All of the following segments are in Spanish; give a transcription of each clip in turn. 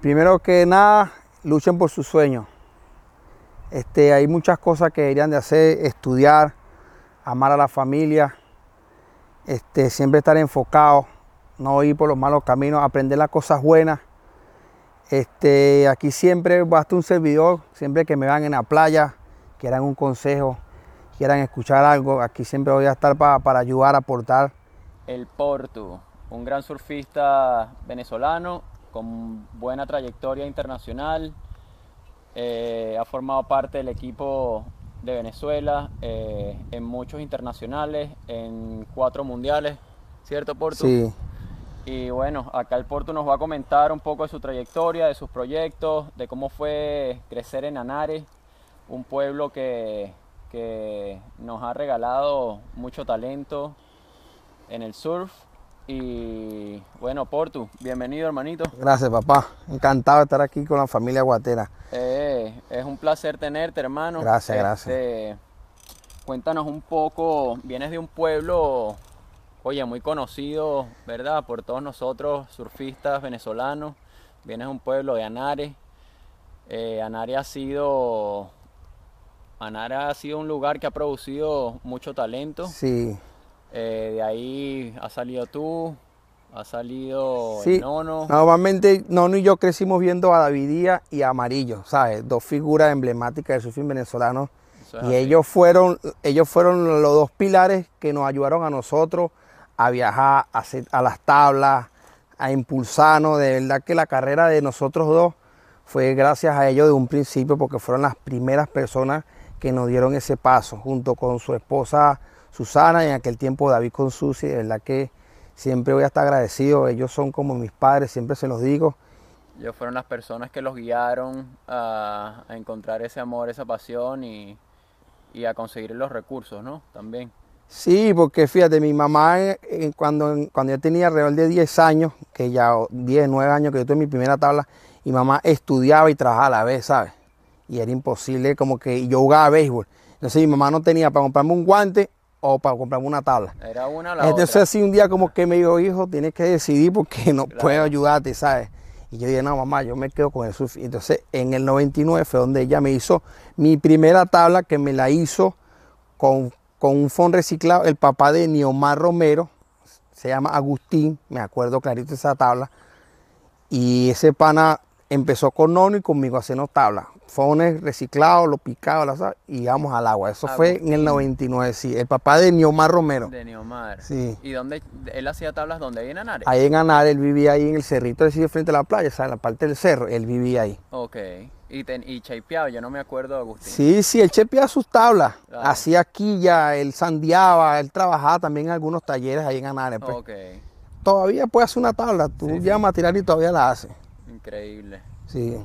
Primero que nada, luchen por sus sueños. Este, hay muchas cosas que deberían de hacer, estudiar, amar a la familia, este, siempre estar enfocado, no ir por los malos caminos, aprender las cosas buenas. Este, aquí siempre basta un servidor, siempre que me van en la playa, quieran un consejo, quieran escuchar algo, aquí siempre voy a estar para, para ayudar, aportar. El Porto, un gran surfista venezolano con buena trayectoria internacional, eh, ha formado parte del equipo de Venezuela eh, en muchos internacionales, en cuatro mundiales, ¿cierto Porto? Sí. Y bueno, acá el Porto nos va a comentar un poco de su trayectoria, de sus proyectos, de cómo fue crecer en Anares, un pueblo que, que nos ha regalado mucho talento en el surf y bueno, Portu, bienvenido hermanito. Gracias papá, encantado de estar aquí con la familia Guatera. Eh, es un placer tenerte hermano. Gracias, gracias. Este, cuéntanos un poco, vienes de un pueblo, oye, muy conocido, ¿verdad? Por todos nosotros, surfistas venezolanos. Vienes de un pueblo de Anare. Eh, Anare ha sido... Anare ha sido un lugar que ha producido mucho talento. Sí. Eh, de ahí ha salido tú, ha salido Sí, el Nono. Normalmente Nono y yo crecimos viendo a Davidía y a Amarillo, ¿sabes? Dos figuras emblemáticas del surfing venezolano. Es Y así. ellos fueron, ellos fueron los dos pilares que nos ayudaron a nosotros a viajar, a, hacer- a las tablas, a impulsarnos. De verdad que la carrera de nosotros dos fue gracias a ellos de un principio porque fueron las primeras personas que nos dieron ese paso, junto con su esposa Susana y en aquel tiempo David con Susi. De verdad que siempre voy a estar agradecido. Ellos son como mis padres, siempre se los digo. Ellos fueron las personas que los guiaron a, a encontrar ese amor, esa pasión y, y a conseguir los recursos, ¿no? También. Sí, porque fíjate, mi mamá eh, eh, cuando, cuando yo tenía alrededor de 10 años, que ya o 10, 9 años que yo tuve mi primera tabla, mi mamá estudiaba y trabajaba a la vez, ¿sabes? Y era imposible como que yo jugaba béisbol. Entonces mi mamá no tenía para comprarme un guante o para comprarme una tabla. Era una la Entonces otra. así un día como que me dijo, hijo, tienes que decidir porque no Claro. puedo ayudarte, ¿sabes? Y yo dije, no, mamá, yo me quedo con el surf. Entonces en el 99 fue donde ella me hizo mi primera tabla que me la hizo con, con un fondo reciclado, el papá de Niomar Romero, se llama Agustín, me acuerdo clarito esa tabla. Y ese pana empezó con Nono y conmigo hacernos tablas. Fones reciclados, lo picado, la sal, y íbamos al agua. Eso fue en el Agustín. 99, sí. El papá de Niomar Romero. De Neomar. Sí. ¿Y dónde? Él hacía tablas donde ahí en Anares. Ahí en Anar, él vivía ahí en el cerrito de frente a la playa, o sea, en la parte del cerro, él vivía ahí. Ok. Y, ten, y yo no me acuerdo, Agustín. Sí, sí, él chepeaba sus tablas, Claro. hacía quilla, él sandeaba, él trabajaba también en algunos talleres ahí en Anar. pues. Ok. Todavía puede hacer una tabla, tú Sí, sí. llamas a tirar y todavía la hace. Increíble. Sí,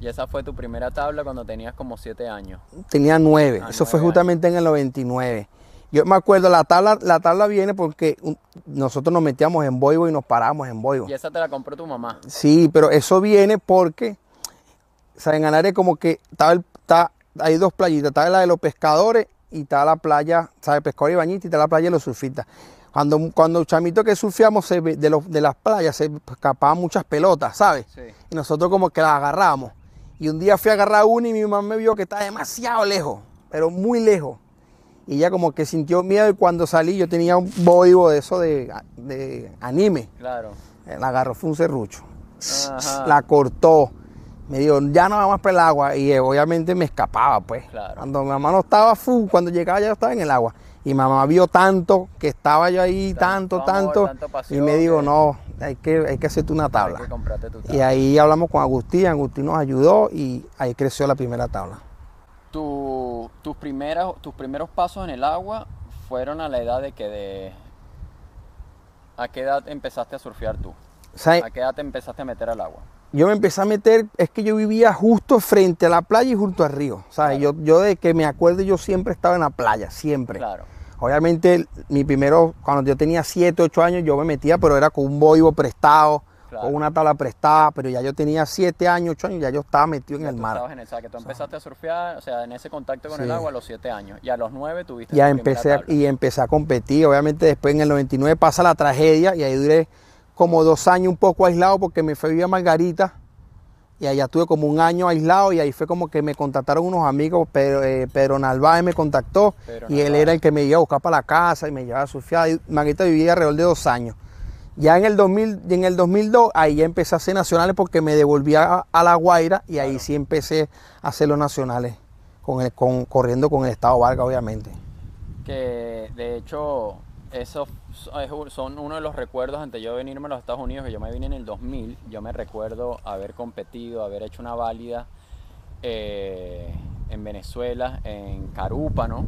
Y esa fue tu primera tabla cuando tenías como siete años. tenía nueve, Ah, eso fue justamente en el 99. Yo me acuerdo, la tabla, la tabla viene porque nosotros nos metíamos en boibo y nos parábamos en boibo. Y esa te la compró tu mamá. Sí, pero eso viene porque, o sea, en como que el- está- hay dos playitas, está la de los pescadores y está la playa, ¿sabes? Pescadores y bañistas y está la playa de los surfistas. Cuando, cuando chamitos que se de, los, de las playas se escapaban muchas pelotas, ¿sabes? Sí. Y nosotros como que las agarramos. Y un día fui a agarrar una y mi mamá me vio que estaba demasiado lejos, pero muy lejos. Y ella como que sintió miedo y cuando salí yo tenía un boibo de eso de, de anime. Claro. La agarró, fue un serrucho. Ajá. La cortó. Me dijo, ya no vamos para el agua. Y eh, obviamente me escapaba, pues. Claro. Cuando mi mamá no estaba full, cuando llegaba ya estaba en el agua. Y mamá vio tanto, que estaba yo ahí, tanto, Tanto amor, tanto. y me dijo, no, hay que, hay que hacerte una Hay tabla. que comprarte tu Y ahí hablamos con Agustín, Agustín nos ayudó y ahí creció la primera tabla. Tu- tus, primeras, tus primeros pasos en el agua fueron a la edad de que de... ¿A qué edad empezaste a surfear tú? ¿A qué edad te empezaste a meter al agua? yo me empecé a meter, es que yo vivía justo frente a la playa y junto al río. O sea, Claro. yo, yo de que me acuerdo, yo siempre estaba en la playa, siempre. Claro. Obviamente, mi primero, cuando yo tenía 7, 8 años, yo me metía, pero era con un boibo prestado, Claro. con una tabla prestada, pero ya yo tenía 7 años, 8 años, ya yo estaba metido en el mar. estabas en el- o sea, que tú empezaste a surfear, o sea, en ese contacto con el agua a los 7 años. Y a los 9 tuviste Ya empecé a- y empecé a competir. Obviamente después en el 99 pasa la tragedia y ahí duré como dos años un poco aislado porque me fui a Margarita y allá estuve como un año aislado y ahí fue como que me contactaron unos amigos, pero eh, Pedro Narváez me contactó y él era el que me iba a buscar para la casa y me llevaba a surfear. Y Margarita vivía alrededor de dos años. Ya en el, 2000, en el 2002 ahí ya empecé a hacer nacionales porque me devolvía a, La Guaira y ahí sí empecé a hacer los nacionales, con el, con, corriendo con el Estado Vargas obviamente. Que de hecho esos son uno de los recuerdos antes de yo venirme a los Estados Unidos, que yo me vine en el 2000, yo me recuerdo haber competido, haber hecho una válida eh, en Venezuela, en Carúpano,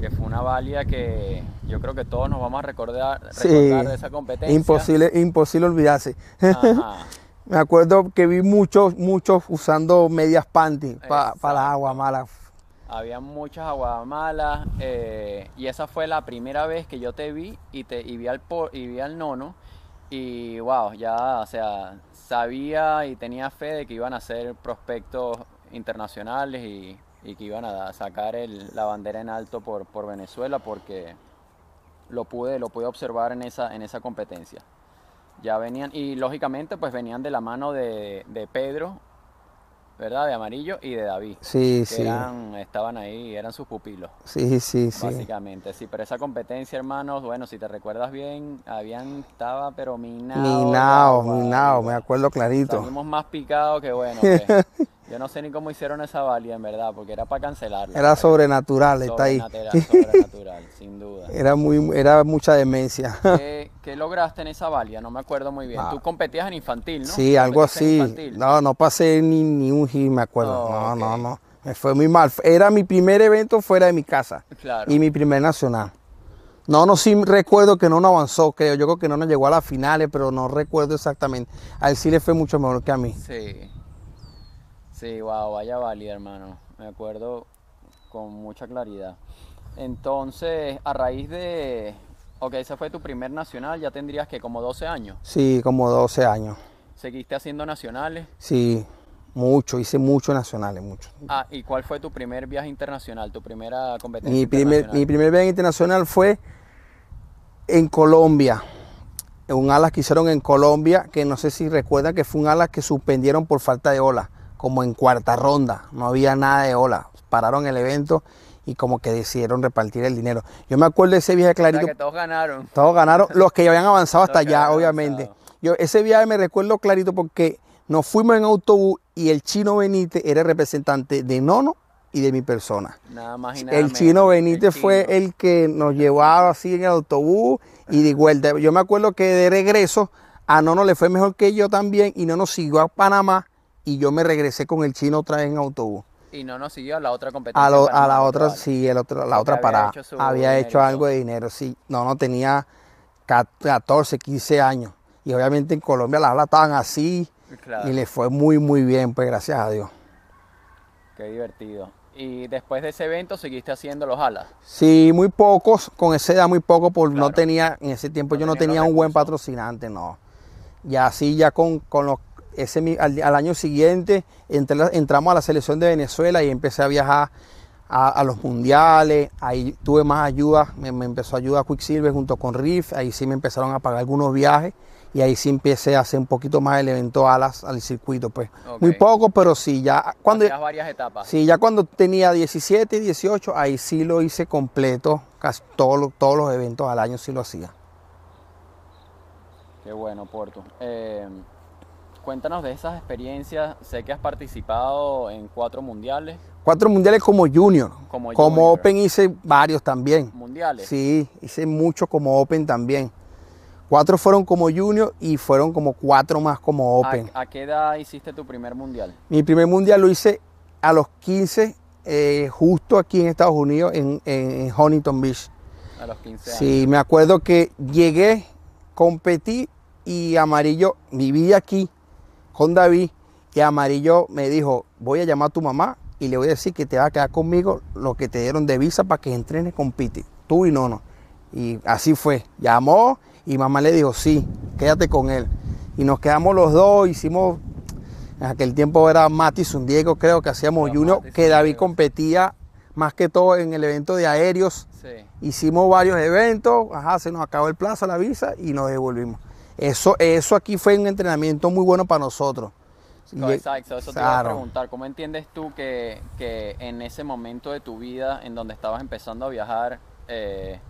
que fue una válida que yo creo que todos nos vamos a recordar, de esa competencia. Imposible, imposible olvidarse. me acuerdo que vi muchos, muchos usando medias panty para la agua mala había muchas aguamalas eh, y esa fue la primera vez que yo te vi y te vi al y vi al nono y wow, ya, o sea, sabía y tenía fe de que iban a ser prospectos internacionales y, que iban a sacar la bandera en alto por, por, Venezuela porque lo pude, lo pude observar en esa, en esa competencia. Ya venían, y lógicamente pues venían de la mano de, de Pedro ¿verdad? De Amarillo y de David. Sí, sí. estaban ahí, eran sus pupilos. Sí, sí, sí. Básicamente, sí. Pero esa competencia, hermanos, bueno, si te recuerdas bien, habían, estaba pero minado. Minado, minado, me acuerdo clarito. Salimos más picados que bueno. Yo no sé ni cómo hicieron esa valía, en verdad, porque era para cancelarla. Era sobrenatural, está ahí. Sobrenatural, sin duda. Era muy, era mucha demencia. ¿Qué, lograste en esa valía? No me acuerdo muy bien. Ah. Tú competías en infantil, ¿no? Sí, algo así. No, no pasé ni, ni un hit, me acuerdo. Oh, no, no, no. Me fue muy mal. Era mi primer evento fuera de mi casa. Claro. Y mi primer nacional. No, no, sí recuerdo que no nos avanzó, creo. Yo creo que no nos llegó a las finales, pero no recuerdo exactamente. A él sí le fue mucho mejor que a mí. Sí. Sí, wow, vaya válida, hermano. Me acuerdo con mucha claridad. Entonces, a raíz de. Ok, ese fue tu primer nacional, ya tendrías que como 12 años. Sí, como 12 años. ¿Seguiste haciendo nacionales? Sí, mucho, hice muchos nacionales, mucho. Ah, ¿y cuál fue tu primer viaje internacional, tu primera competencia? Mi primer, mi primer viaje internacional fue en Colombia. Un alas que hicieron en Colombia, que no sé si recuerdan que fue un alas que suspendieron por falta de ola como en cuarta ronda, no había nada de ola. Pararon el evento y como que decidieron repartir el dinero. Yo me acuerdo de ese viaje clarito. que todos ganaron. Todos ganaron, los que ya habían avanzado hasta allá, obviamente. Yo ese viaje me recuerdo clarito porque nos fuimos en autobús y el chino Benítez era el representante de Nono y de mi persona. Nada más y nada El chino Benítez fue el que nos llevaba así en el autobús y de vuelta. Yo me acuerdo que de regreso a Nono le fue mejor que yo también y no nos siguió a Panamá y yo me regresé con el chino otra vez en autobús. Y no nos siguió a la otra competencia. A, la otra, sí, el otro, la otra parada. Había hecho algo de dinero, sí. No, no, tenía 14, 15 años. Y obviamente en Colombia las alas estaban así. Y le fue muy, muy bien, pues gracias a Dios. Qué divertido. ¿Y después de ese evento seguiste haciendo los alas? Sí, muy pocos, con esa edad muy poco, porque no tenía, en ese tiempo yo no tenía un buen patrocinante, no. Y así ya con, con los ese, al, año siguiente entramos a la selección de Venezuela y empecé a viajar a, los mundiales, ahí tuve más ayuda, me, empezó a ayudar Quicksilver junto con Riff, ahí sí me empezaron a pagar algunos viajes y ahí sí empecé a hacer un poquito más el evento alas al circuito, pues. Muy poco, pero sí, ya cuando... varias etapas. Sí, ya cuando tenía 17, 18, ahí sí lo hice completo, casi todos, todos los eventos al año sí lo hacía. Qué bueno, Porto. Eh, Cuéntanos de esas experiencias. Sé que has participado en cuatro mundiales. Cuatro mundiales como junior. Como, Open hice varios también. ¿Mundiales? Sí, hice muchos como Open también. Cuatro fueron como junior y fueron como cuatro más como Open. ¿A, qué edad hiciste tu primer mundial? Mi primer mundial lo hice a los 15, eh, justo aquí en Estados Unidos, en, en Huntington Beach. A los 15 años. Sí, me acuerdo que llegué, competí y Amarillo vivía aquí con David y Amarillo me dijo, voy a llamar a tu mamá y le voy a decir que te va a quedar conmigo lo que te dieron de visa para que entrenes con Piti, tú y Nono. Y así fue, llamó y mamá le dijo, sí, quédate con él. Y nos quedamos los dos, hicimos, en aquel tiempo era Mati Diego creo que hacíamos Junior, que David competía más que todo en el evento de aéreos. Hicimos varios eventos, ajá, se nos acabó el plazo, la visa y nos devolvimos. Eso, eso aquí fue un entrenamiento muy bueno para nosotros. No, exacto, eso te iba a preguntar. ¿Cómo entiendes tú que, que, en ese momento de tu vida en donde estabas empezando a viajar, eh,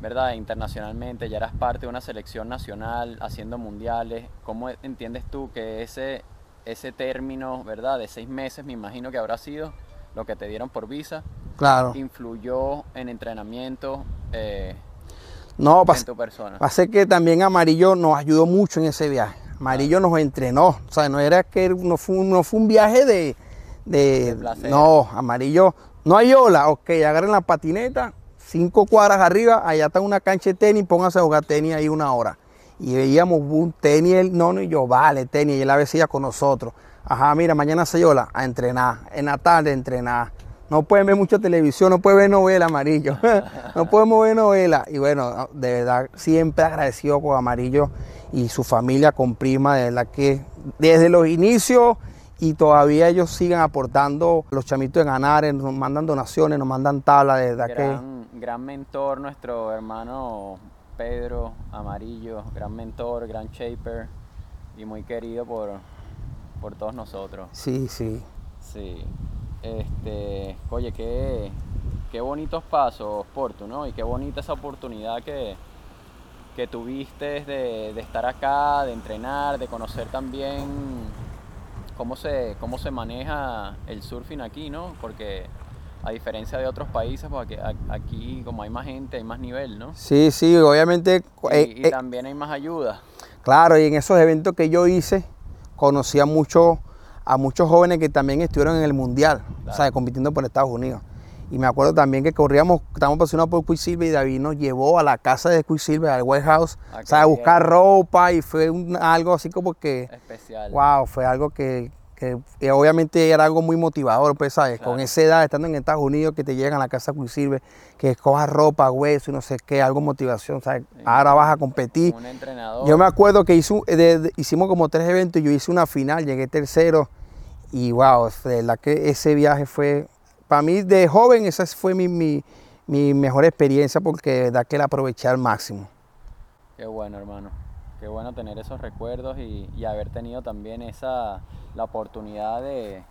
¿verdad? Internacionalmente, ya eras parte de una selección nacional, haciendo mundiales, ¿cómo entiendes tú que ese, ese término, ¿verdad? De seis meses, me imagino que habrá sido lo que te dieron por visa, claro. influyó en entrenamiento eh, no, en tu persona. Pasa que también Amarillo nos ayudó mucho en ese viaje. Amarillo nos entrenó, o sea, no era que no fue, no fue un viaje de, de, no, Amarillo, no hay ola, ok, agarren la patineta, cinco cuadras arriba, allá está una cancha de tenis, pónganse a jugar tenis ahí una hora. Y veíamos un tenis, el nono y yo, vale, tenis, y él a veces con nosotros. Ajá, mira, mañana se yola, a entrenar, en la tarde a entrenar. No pueden ver mucha televisión, no pueden ver novela amarillo, no podemos ver novela. Y bueno, de verdad, siempre agradecido con Amarillo y su familia con Prima, de verdad que desde los inicios y todavía ellos siguen aportando los chamitos en Anares, nos mandan donaciones, nos mandan tablas, de verdad gran, Gran mentor nuestro hermano Pedro Amarillo, gran mentor, gran shaper y muy querido por, por todos nosotros. Sí, sí. Sí. Este, oye, qué, qué bonitos pasos, Porto, ¿no? Y qué bonita esa oportunidad que, que tuviste de, de, estar acá, de entrenar, de conocer también cómo se, cómo se maneja el surfing aquí, ¿no? Porque a diferencia de otros países, porque aquí como hay más gente, hay más nivel, ¿no? Sí, sí, obviamente. Y, eh, eh, también hay más ayuda. Claro, y en esos eventos que yo hice, conocí a muchos a muchos jóvenes que también estuvieron en el Mundial, o sea, compitiendo por Estados Unidos. Y me acuerdo también que corríamos, estábamos pasionados por Quicksilver y David nos llevó a la casa de Quicksilver, al White House, ah, o sea, a buscar ropa y fue algo así como que... Especial. Wow, fue algo que, que obviamente era algo muy motivador, pues, ¿sabes? Con esa edad, estando en Estados Unidos, que te llegan a la casa Quicksilver, que escojas ropa, hueso y no sé qué, algo motivación, ¿sabes? Ahora vas a competir. Un entrenador. Yo me acuerdo que hizo, hicimos como tres eventos y yo hice una final, llegué tercero y wow, de verdad que ese viaje fue, para mí de joven, esa fue mi, mi, mejor experiencia porque de verdad que la aproveché al máximo. Qué bueno, hermano. Qué bueno tener esos recuerdos y, haber tenido también esa, la oportunidad de,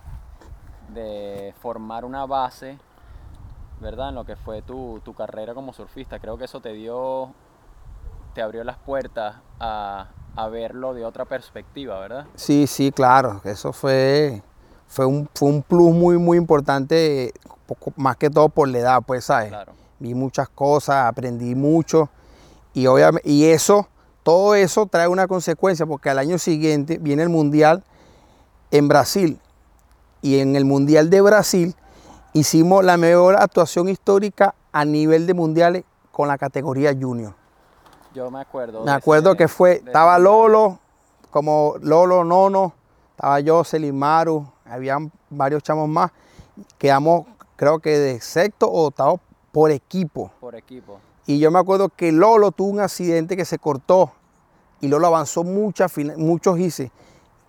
de formar una base, ¿verdad? En lo que fue tu, tu carrera como surfista. Creo que eso te dio, te abrió las puertas a, a verlo de otra perspectiva, ¿verdad? Sí, sí, claro. Eso fue, fue un, fue un plus muy, muy importante, poco, más que todo por la edad, pues, ¿sabes? Vi muchas cosas, aprendí mucho y, obviamente, y eso, todo eso trae una consecuencia porque al año siguiente viene el Mundial en Brasil y en el Mundial de Brasil hicimos la mejor actuación histórica a nivel de mundiales con la categoría junior. Yo me acuerdo. Me acuerdo que fue, estaba Lolo, como Lolo, Nono, estaba yo, Selimaru, habían varios chamos más. Quedamos, creo que de sexto o octavo por equipo. Por equipo. Y yo me acuerdo que Lolo tuvo un accidente que se cortó y Lolo avanzó muchas, muchos hice.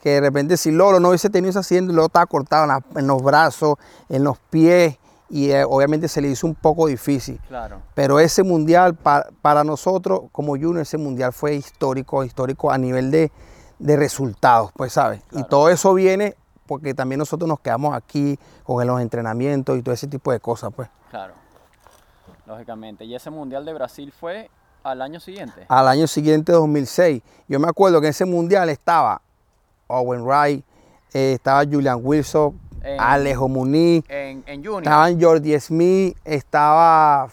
Que de repente si Lolo no hubiese tenido ese accidente, Lolo estaba cortado en, los brazos, en los pies y eh, obviamente se le hizo un poco difícil. Claro. Pero ese mundial para nosotros como Junior, ese mundial fue histórico, histórico a nivel de, de resultados, pues sabes. Y todo eso viene porque también nosotros nos quedamos aquí con los entrenamientos y todo ese tipo de cosas, pues. Claro, lógicamente. ¿Y ese Mundial de Brasil fue al año siguiente? Al año siguiente, 2006. Yo me acuerdo que en ese Mundial estaba Owen Wright, eh, estaba Julian Wilson, Alejo Muniz, en, en Junior. estaban Jordi Smith, estaba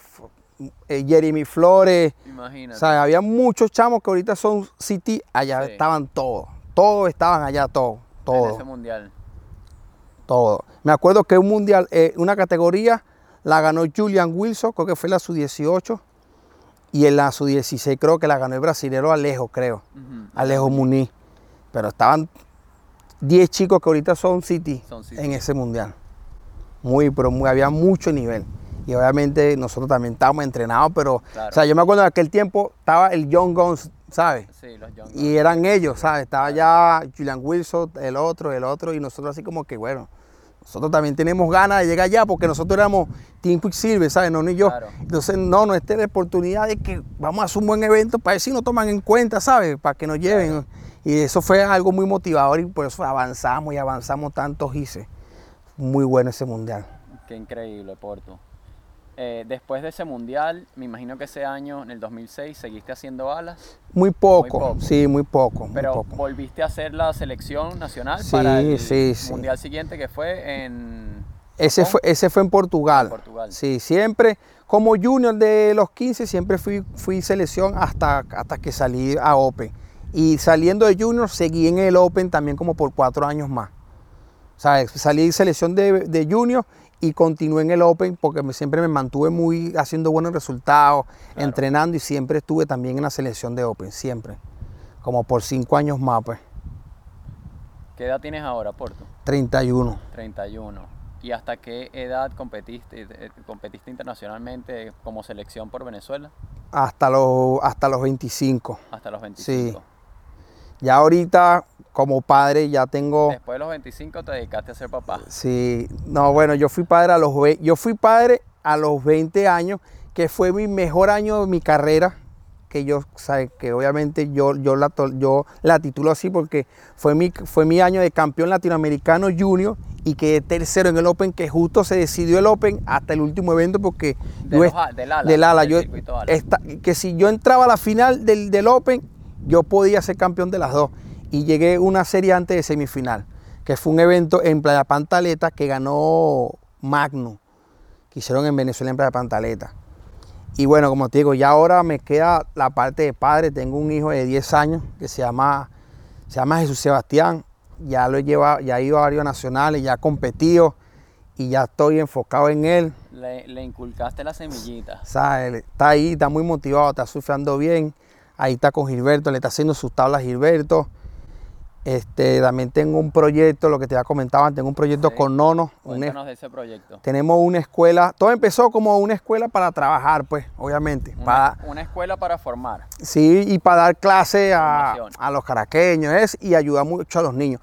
eh, Jeremy Flores. Imagínate. O sea, había muchos chamos que ahorita son City, allá estaban todos. Todos estaban allá, todos. Todo. En ese mundial. Todo. Me acuerdo que un mundial, eh, una categoría la ganó Julian Wilson, creo que fue la sub-18. Y en la sub-16 creo que la ganó el brasilero Alejo, creo. Alejo Muniz. Pero estaban 10 chicos que ahorita son City, en ese mundial. Muy, pero muy, había mucho nivel. Y obviamente nosotros también estábamos entrenados, pero, o sea, yo me acuerdo de aquel tiempo estaba el Young Guns, ¿sabes? Sí, los Young Guns. Y eran ellos, ¿sabes? Estaba ya Julian Wilson, el otro, el otro, y nosotros así como que, bueno, nosotros también tenemos ganas de llegar allá porque nosotros éramos Team Quicksilver, ¿sabes? No, ni yo. Entonces, no, no, esta es la oportunidad de que vamos a hacer un buen evento para ver si nos toman en cuenta, ¿sabes? Para que nos lleven. Y eso fue algo muy motivador y por eso avanzamos y avanzamos tantos hice. Muy bueno ese mundial. Qué increíble, Porto. Eh, después de ese mundial, me imagino que ese año, en el 2006, seguiste haciendo alas. Muy poco, sí, muy poco. Pero volviste a hacer la selección nacional para el mundial siguiente que fue en... Ese fue, ese fue en Portugal. Portugal. Sí, siempre como junior de los 15 siempre fui, fui selección hasta, hasta que salí a Open. Y saliendo de junior seguí en el Open también como por cuatro años más. O sea, salí selección de, de junior y continué en el Open porque siempre me mantuve muy haciendo buenos resultados, entrenando y siempre estuve también en la selección de Open, siempre. Como por cinco años más, pues. ¿Qué edad tienes ahora, Porto? 31. 31. ¿Y hasta qué edad competiste, eh, competiste internacionalmente como selección por Venezuela? Hasta los, hasta los 25. Hasta los 25. Sí. Ya ahorita como padre ya tengo... Después de los 25 te dedicaste a ser papá. Sí, no, bueno, yo fui padre a los, yo fui padre a los 20 años, que fue mi mejor año de mi carrera, que yo, sabe, que obviamente yo, yo, la, yo la titulo así porque fue mi, fue mi año de campeón latinoamericano junior y quedé tercero en el Open, que justo se decidió el Open hasta el último evento porque... del, ala, del ala, yo, que si yo entraba a la final del, del Open, yo podía ser campeón de las dos y llegué una serie antes de semifinal, que fue un evento en Playa Pantaleta que ganó Magno, que hicieron en Venezuela en Playa Pantaleta. Y bueno, como te digo, ya ahora me queda la parte de padre. Tengo un hijo de 10 años que se llama, se llama Jesús Sebastián. Ya lo he llevado, ya ha ido a varios nacionales, ya ha competido y ya estoy enfocado en él. Le, inculcaste la semillita. Está ahí, está muy motivado, está surfeando bien. Ahí está con Gilberto, le está haciendo sus tablas Gilberto. Este, también tengo un proyecto, lo que te había comentado, tengo un proyecto con Nono. Cuéntanos de ese proyecto. Tenemos una escuela, todo empezó como una escuela para trabajar, pues, obviamente. Una, una escuela para formar. Sí, y para dar clase a, los caraqueños es, y ayudar mucho a los niños.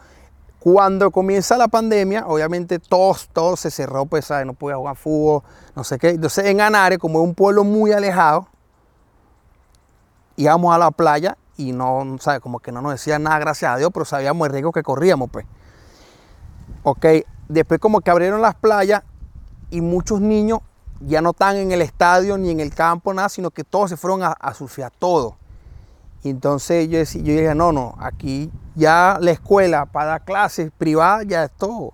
Cuando comienza la pandemia, obviamente todo, todo se cerró, pues, ¿sabes? no podía jugar fútbol, no sé qué. Entonces en Anare, como es un pueblo muy alejado, íbamos a la playa y no, ¿sabes? Como que no nos decían nada, gracias a Dios, pero sabíamos el riesgo que corríamos, pues. Ok, después como que abrieron las playas y muchos niños ya no están en el estadio ni en el campo, nada, sino que todos se fueron a, a surfear todo. Y entonces yo, decía, yo dije, no, no, aquí ya la escuela para dar clases privadas ya es todo.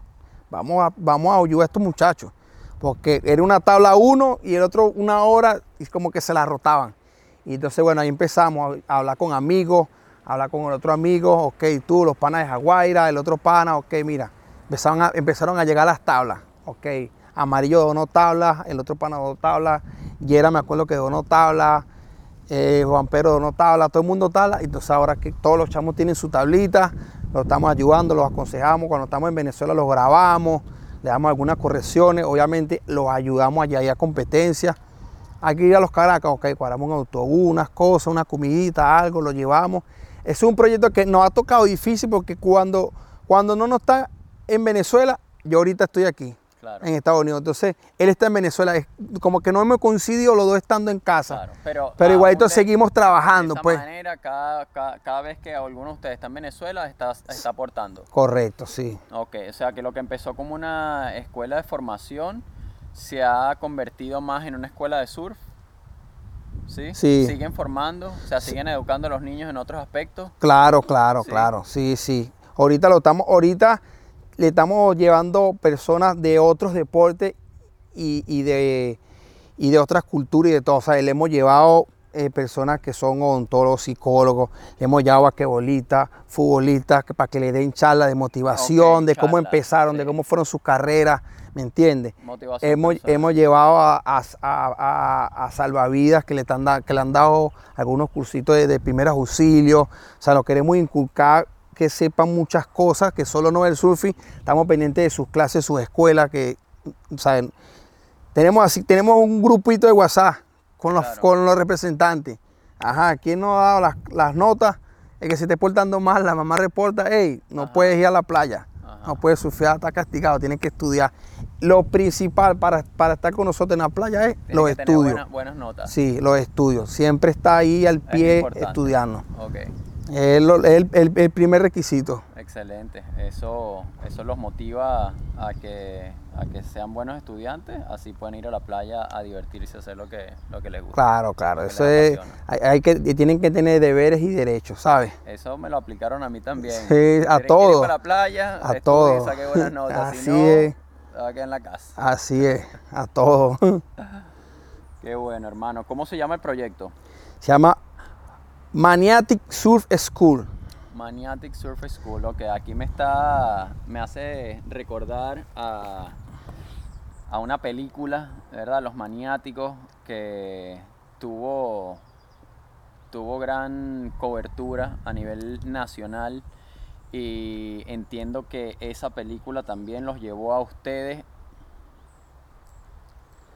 Vamos a, vamos a ayudar a estos muchachos. Porque era una tabla uno y el otro una hora y como que se la rotaban. Y entonces, bueno, ahí empezamos a hablar con amigos, a hablar con el otro amigo, ok, tú, los panas de Jaguaira, el otro pana, ok, mira, empezaron a, empezaron a llegar las tablas, ok, Amarillo donó tablas, el otro pana donó tablas, Yera me acuerdo que donó tablas, eh, Juan Pedro donó tablas, todo el mundo tablas, entonces ahora que todos los chamos tienen su tablita, los estamos ayudando, los aconsejamos, cuando estamos en Venezuela los grabamos, le damos algunas correcciones, obviamente los ayudamos allá a competencias, ir a los Caracas, ok, cuadramos un autobús, unas cosas, una comidita, algo, lo llevamos. Es un proyecto que nos ha tocado difícil porque cuando, cuando no nos está en Venezuela, yo ahorita estoy aquí, en Estados Unidos. Entonces, él está en Venezuela. Es como que no hemos coincidido los dos estando en casa. pero, pero igualito seguimos trabajando. De esa pues. manera, cada, cada, vez que alguno de ustedes está en Venezuela, está, está aportando. Correcto, sí. Ok, o sea que lo que empezó como una escuela de formación se ha convertido más en una escuela de surf. ¿Sí? Siguen formando, o sea, siguen educando a los niños en otros aspectos. Claro, claro, claro. Sí, sí. Ahorita lo estamos, ahorita le estamos llevando personas de otros deportes y, de, y de otras culturas y de todo. O sea, le hemos llevado eh, personas que son odontólogos, psicólogos, le hemos llevado a bolitas, futbolistas, para que le den charla de motivación, de cómo empezaron, de cómo fueron sus carreras. ¿me entiendes? Hemos, hemos, llevado a, salvavidas que le, están que le han dado algunos cursitos de, de primeros auxilios, o sea, lo queremos inculcar que sepan muchas cosas, que solo no es el surfing, estamos pendientes de sus clases, sus escuelas, que, ¿saben? Tenemos, así, tenemos un grupito de WhatsApp con los, con los representantes. Ajá, ¿quién nos ha dado las, las notas? El que se esté portando mal, la mamá reporta, hey, no puedes ir a la playa no puede surfear, está castigado, tiene que estudiar. Lo principal para, estar con nosotros en la playa es los estudios. Buenas, notas. Sí, los estudios. Siempre está ahí al pie estudiando. Ok. Es el, el- el primer requisito. Excelente. Eso, eso los motiva a que, a que sean buenos estudiantes, así pueden ir a la playa a divertirse, a hacer lo que, lo que les gusta. Claro, claro. Eso es, hay, hay que, tienen que tener deberes y derechos, ¿sabes? Eso me lo aplicaron a mí también. Sí, a Quieren- quieren ir todo. para la playa, A estudie, todo. saque buenas notas. Así si no, es. a en la casa. Así es, a todo. Qué bueno, hermano. ¿Cómo se llama el proyecto? Se llama Maniatic Surf School. Maniatic Surf School, ok, aquí me está, me hace recordar a, a una película, ¿verdad? Los Maniáticos, que tuvo, tuvo gran cobertura a nivel nacional y entiendo que esa película también los llevó a ustedes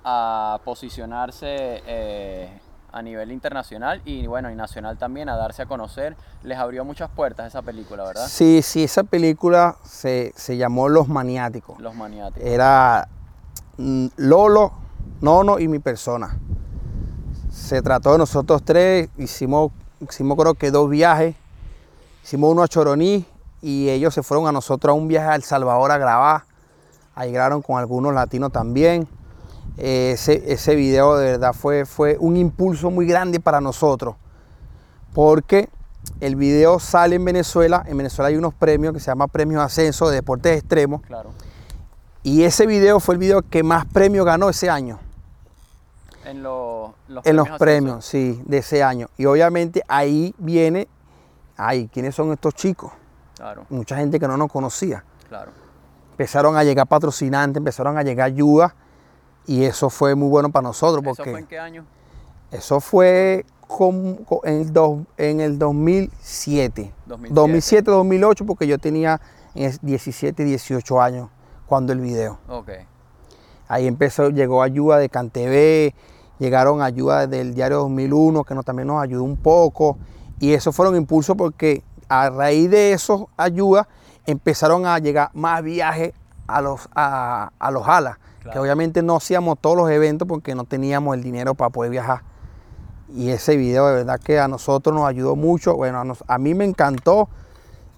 a posicionarse eh, a nivel internacional y bueno, y nacional también, a darse a conocer. Les abrió muchas puertas esa película, ¿verdad? Sí, sí, esa película se, se llamó Los Maniáticos. Los maniáticos. Era mm, Lolo, Nono y mi persona. Se trató de nosotros tres, hicimos, hicimos creo que dos viajes. Hicimos uno a Choroní y ellos se fueron a nosotros a un viaje a El Salvador a grabar. Ahí grabaron con algunos latinos también. Ese, ese video de verdad fue, fue un impulso muy grande para nosotros. Porque el video sale en Venezuela. En Venezuela hay unos premios que se llama Premios Ascenso de Deportes Extremos. Claro. Y ese video fue el video que más premios ganó ese año. En, lo- los En los Ascenso. premios, sí, de ese año. Y obviamente ahí viene, ay, ¿quiénes son estos chicos? Claro, Mucha gente que no nos conocía. claro. Empezaron a llegar patrocinantes, empezaron a llegar ayuda. Y eso fue muy bueno para nosotros ¿Eso porque fue en qué año? eso fue con- con- en, el dos- en el 2007. 2007. 2007, 2008, porque yo tenía eh, 17, 18 años cuando el video. Ok. Ahí empezó, llegó ayuda de CanTV, llegaron ayuda del diario 2001, que nos, también nos ayudó un poco. Y eso fueron impulsos porque a raíz de esos ayudas empezaron a llegar más viajes a los, a, a los alas. Que obviamente no hacíamos todos los eventos porque no teníamos el dinero para poder viajar. Y ese video de verdad que a nosotros nos ayudó mucho. Bueno, a, nos- a mí me encantó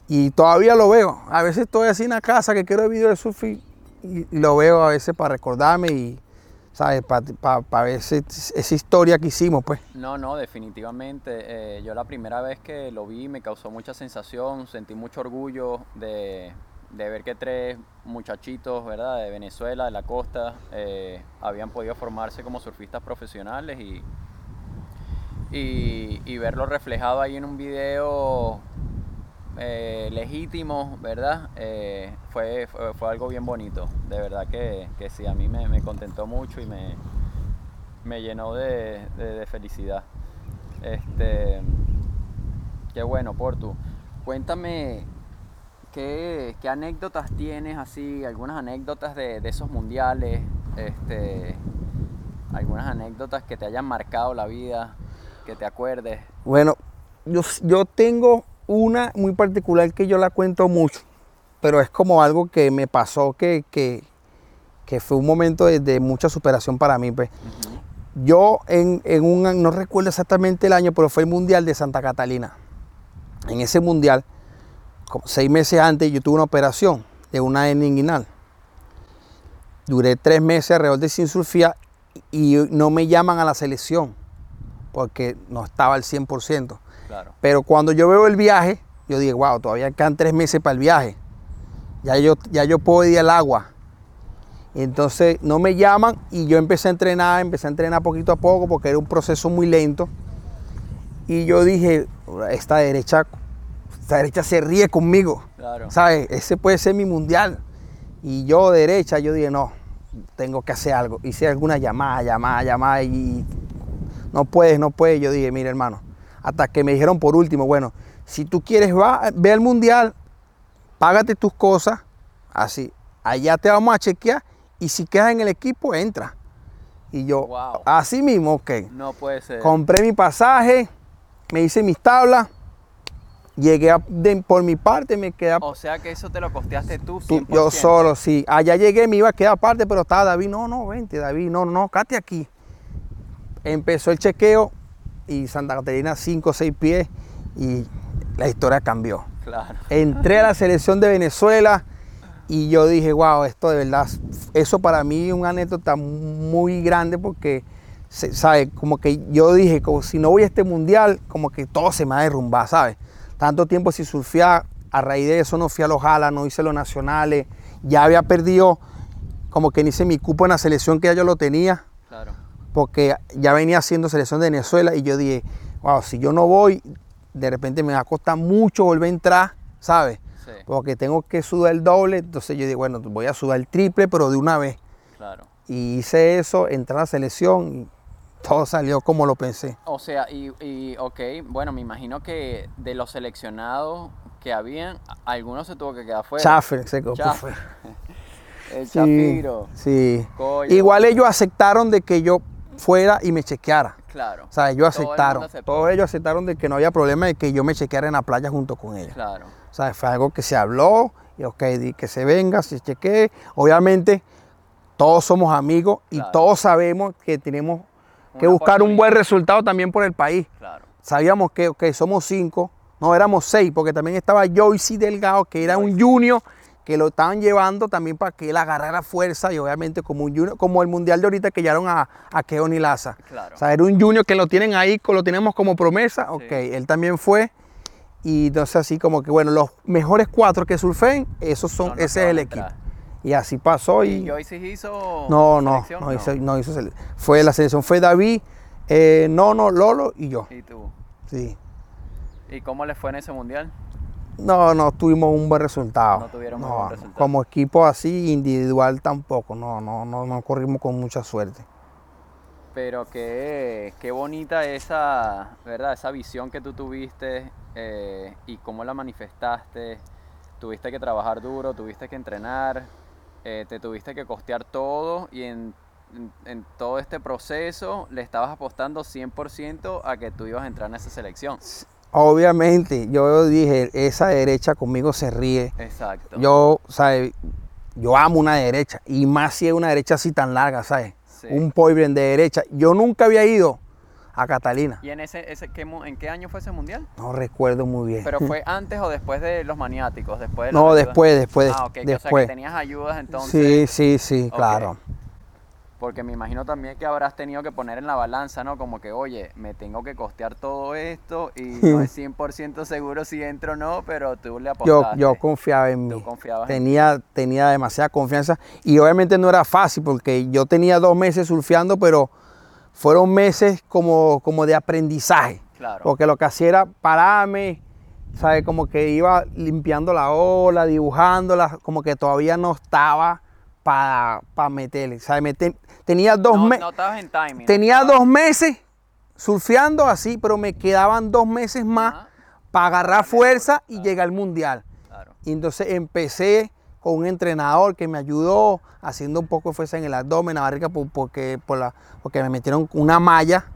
y todavía lo veo. A veces estoy así en la casa que quiero el video de surf y, y lo veo a veces para recordarme y, ¿sabes? Para ver ese- esa historia que hicimos, pues. No, no, definitivamente. eh, yo la primera vez que lo vi me causó mucha sensación, sentí mucho orgullo de, de ver que tres muchachitos, ¿verdad? De Venezuela, de la costa, eh, habían podido formarse como surfistas profesionales y, y, verlo reflejado ahí en un video eh, legítimo, ¿verdad? Eh, fue, fue, fue algo bien bonito. De verdad que, que sí, a mí me, me contentó mucho y me, me llenó de, de- de felicidad. Este, qué bueno, Portu. Cuéntame qué, qué anécdotas tienes así, algunas anécdotas de, de esos mundiales, este, algunas anécdotas que te hayan marcado la vida, que te acuerdes. Bueno, yo, yo tengo una muy particular que yo la cuento mucho, pero es como algo que me pasó que, que, que fue un momento de, de mucha superación para mí. Pues. Yo en, en un, no recuerdo exactamente el año, pero fue el Mundial de Santa Catalina. En ese Mundial, como seis meses antes, yo tuve una operación de una hernia inguinal. Duré tres meses alrededor de sin surfía y no me llaman a la selección porque no estaba al 100%. Claro, Pero cuando yo veo el viaje, yo digo, wow, todavía quedan tres meses para el viaje. Ya yo, ya yo puedo ir al agua. Entonces no me llaman y yo empecé a entrenar, empecé a entrenar poquito a poco porque era un proceso muy lento. Y yo dije, esta derecha, esta derecha se ríe conmigo. claro. ¿Sabes? Ese puede ser mi mundial. Y yo derecha, yo dije, no, tengo que hacer algo. Hice alguna llamada, llamada, llamada y no puedes, no puedes. Yo dije, mira hermano, hasta que me dijeron por último, bueno, si tú quieres va, ve al mundial, págate tus cosas, así, allá te vamos a chequear y si quedas en el equipo, entra. Y yo, Wow. así mismo, ok. No puede ser. Compré mi pasaje, me hice mis tablas, llegué a- de- por mi parte, me quedé O sea que eso te lo costeaste tú, tú- 100%. yo solo, sí. Allá llegué, me iba a quedar aparte, pero estaba David, no, no, vente, David, no, no, cáte aquí. Empezó el chequeo y Santa Catarina 5 o 6 pies y la historia cambió. Claro. Entré a la selección de Venezuela y yo dije, wow, esto de verdad, eso para mí es una anécdota muy grande porque, ¿sabes? Como que yo dije, como si no voy a este mundial, como que todo se me va a derrumbar, ¿sabes? Tanto tiempo sin surfear, a raíz de eso no fui a los Jalas, no hice los nacionales, ya había perdido, como que ni hice mi cupo en la selección que ya yo lo tenía. Claro. Porque ya venía haciendo selección de Venezuela y yo dije, wow, si yo no voy, de repente me va a costar mucho volver a entrar, ¿sabes? Sí. Porque tengo que sudar el doble, entonces yo dije, bueno, voy a sudar el triple, pero de una vez. Claro. Y hice eso, entré a la selección todo salió como lo pensé. O sea, y, y ok, bueno, me imagino que de los seleccionados que habían, algunos se tuvo que quedar fuera. Chaffer, se quedó fuera. El Sí, Chafiro. Sí. Igual ellos aceptaron de que yo fuera y me chequeara. Claro. O sea, ellos Todo aceptaron. Todos ellos aceptaron de que no había problema de que yo me chequeara en la playa junto con ellos. Claro. O sea, fue algo que se habló y ok, di que se venga, se chequee. Obviamente, todos somos amigos y Claro. todos sabemos que tenemos que buscar un buen resultado también por el país. Claro. Sabíamos que ok, somos cinco, no éramos seis, porque también estaba Joyce Delgado, que era un junior que lo estaban llevando también para que él agarrara fuerza y obviamente como un junior, como el mundial de ahorita que llevaron a, a Keoni Laza. Claro. O sea, era un junior que lo tienen ahí, lo tenemos como promesa. Ok, Sí. él también fue. Y entonces así como que, bueno, los mejores cuatro que surfen, esos son, ese es el equipo. Y así pasó y... ¿Y Joyce hizo no, no, no, hizo, no hizo Fue la selección, fue David, eh, Nono, Lolo y yo. ¿Y tú? Sí. ¿Y cómo le fue en ese mundial? No, no tuvimos un buen resultado. No tuvieron No, buen resultado. Como equipo así, individual tampoco. No, no, no, no corrimos con mucha suerte. Pero qué, qué bonita esa, ¿verdad? Esa visión que tú tuviste eh, y cómo la manifestaste. Tuviste que trabajar duro, tuviste que entrenar, eh, te tuviste que costear todo y en, en- en todo este proceso le estabas apostando 100% a que tú ibas a entrar en esa selección. Obviamente, yo dije, esa derecha conmigo se ríe. Exacto. Yo, ¿sabes? Yo amo una derecha. Y más si es una derecha así tan larga, ¿sabes? Sí. Un poibren de derecha. Yo nunca había ido a Catalina. ¿Y en, ese, ese, qué, en qué año fue ese mundial? No recuerdo muy bien. ¿Pero fue antes o después de los maniáticos? Después de no, ayudas? después, después, Ah, ok, que- o sea que después. tenías ayudas entonces. sí, sí, sí, claro. Porque me imagino también que habrás tenido que poner en la balanza, ¿no? Como que, oye, me tengo que costear todo esto y no es 100% seguro si entro o no, pero tú le Yo, apostaste. yo confiaba en mí. en Tenía, tenía demasiada confianza y obviamente no era fácil porque yo tenía dos meses surfeando, pero fueron meses como, como de aprendizaje. Claro. Porque lo que hacía era pararme, ¿sabes? Como que iba limpiando la ola, dibujándola, como que todavía no estaba para meterle. ¿sabes? Me ten- tenía dos no, meses. no estabas en timing. Tenía dos meses surfeando así, pero me quedaban dos meses más para agarrar fuerza y llegar al mundial. Claro. Y entonces empecé con un entrenador que me ayudó haciendo un poco de fuerza en el abdomen, la barriga, por- porque, por la, porque me metieron una malla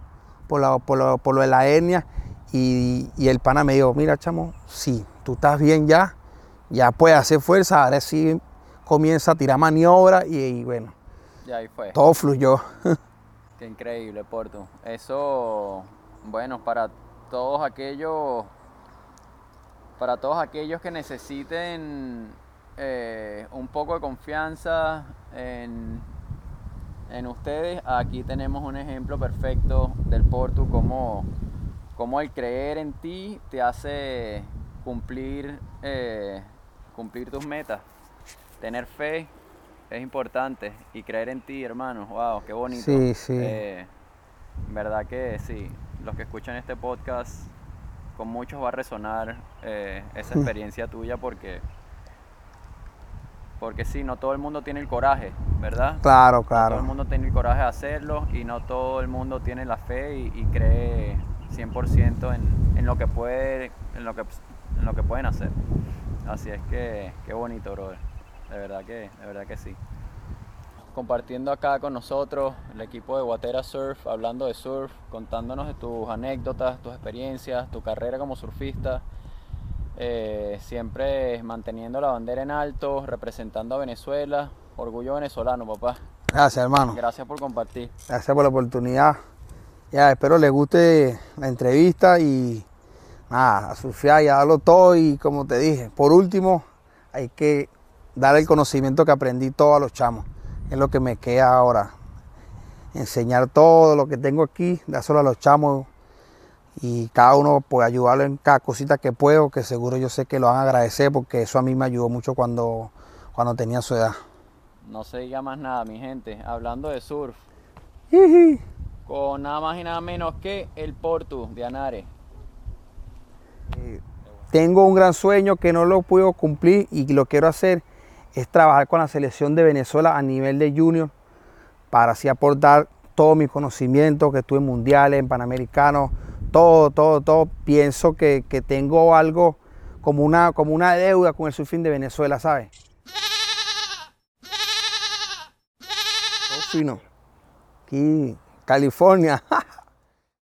por, la- por, lo, por lo de la hernia. Y, y el pana me dijo, mira chamo, sí, tú estás bien ya, ya puedes hacer fuerza, ahora sí comienza a tirar maniobra y, y bueno, Ya ahí fue. todo fluyó. Qué increíble, Porto. Eso, bueno, para todos aquellos, para todos aquellos que necesiten eh, un poco de confianza en, en ustedes, aquí tenemos un ejemplo perfecto del Porto, como, como el creer en ti te hace cumplir, eh, cumplir tus metas. Tener fe es importante y creer en ti, hermano. Wow, qué bonito. Sí, sí. Eh, verdad que sí, los que escuchan este podcast, con muchos va a resonar eh, esa experiencia tuya porque, porque sí, no todo el mundo tiene el coraje, ¿verdad? Claro, No todo el claro. mundo tiene el coraje de hacerlo y no todo el mundo tiene la fe y, y cree 100% en, en lo que puede, en lo que, en lo que pueden hacer. Así es que qué bonito, brother. De verdad que, de verdad que sí. Compartiendo acá con nosotros el equipo de Guatera Surf, hablando de surf, contándonos de tus anécdotas, tus experiencias, tu carrera como surfista. Eh, siempre manteniendo la bandera en alto, representando a Venezuela. Orgullo venezolano, papá. Gracias, hermano. Gracias por compartir. Gracias por la oportunidad. Ya, espero les guste la entrevista y nada, a surfear y a darlo todo y como te dije, por último hay que dar el conocimiento que aprendí todo a los chamos. Es lo que me queda ahora. Enseñar todo lo que tengo aquí, dárselo a los chamos y cada uno pues ayudarlo en cada cosita que puedo, que seguro yo sé que lo van a agradecer porque eso a mí me ayudó mucho cuando, cuando tenía su edad. No se diga más nada, mi gente. Hablando de surf, con nada más y nada menos que el Portu de Anare. Tengo un gran sueño que no lo puedo cumplir y lo quiero hacer es trabajar con la selección de Venezuela a nivel de junior para así aportar todo mi conocimiento que estuve en mundiales, en panamericanos, todo, todo, todo. Pienso que, que, tengo algo como una, como una deuda con el surfing de Venezuela, ¿sabes? Todo fino. Aquí, California.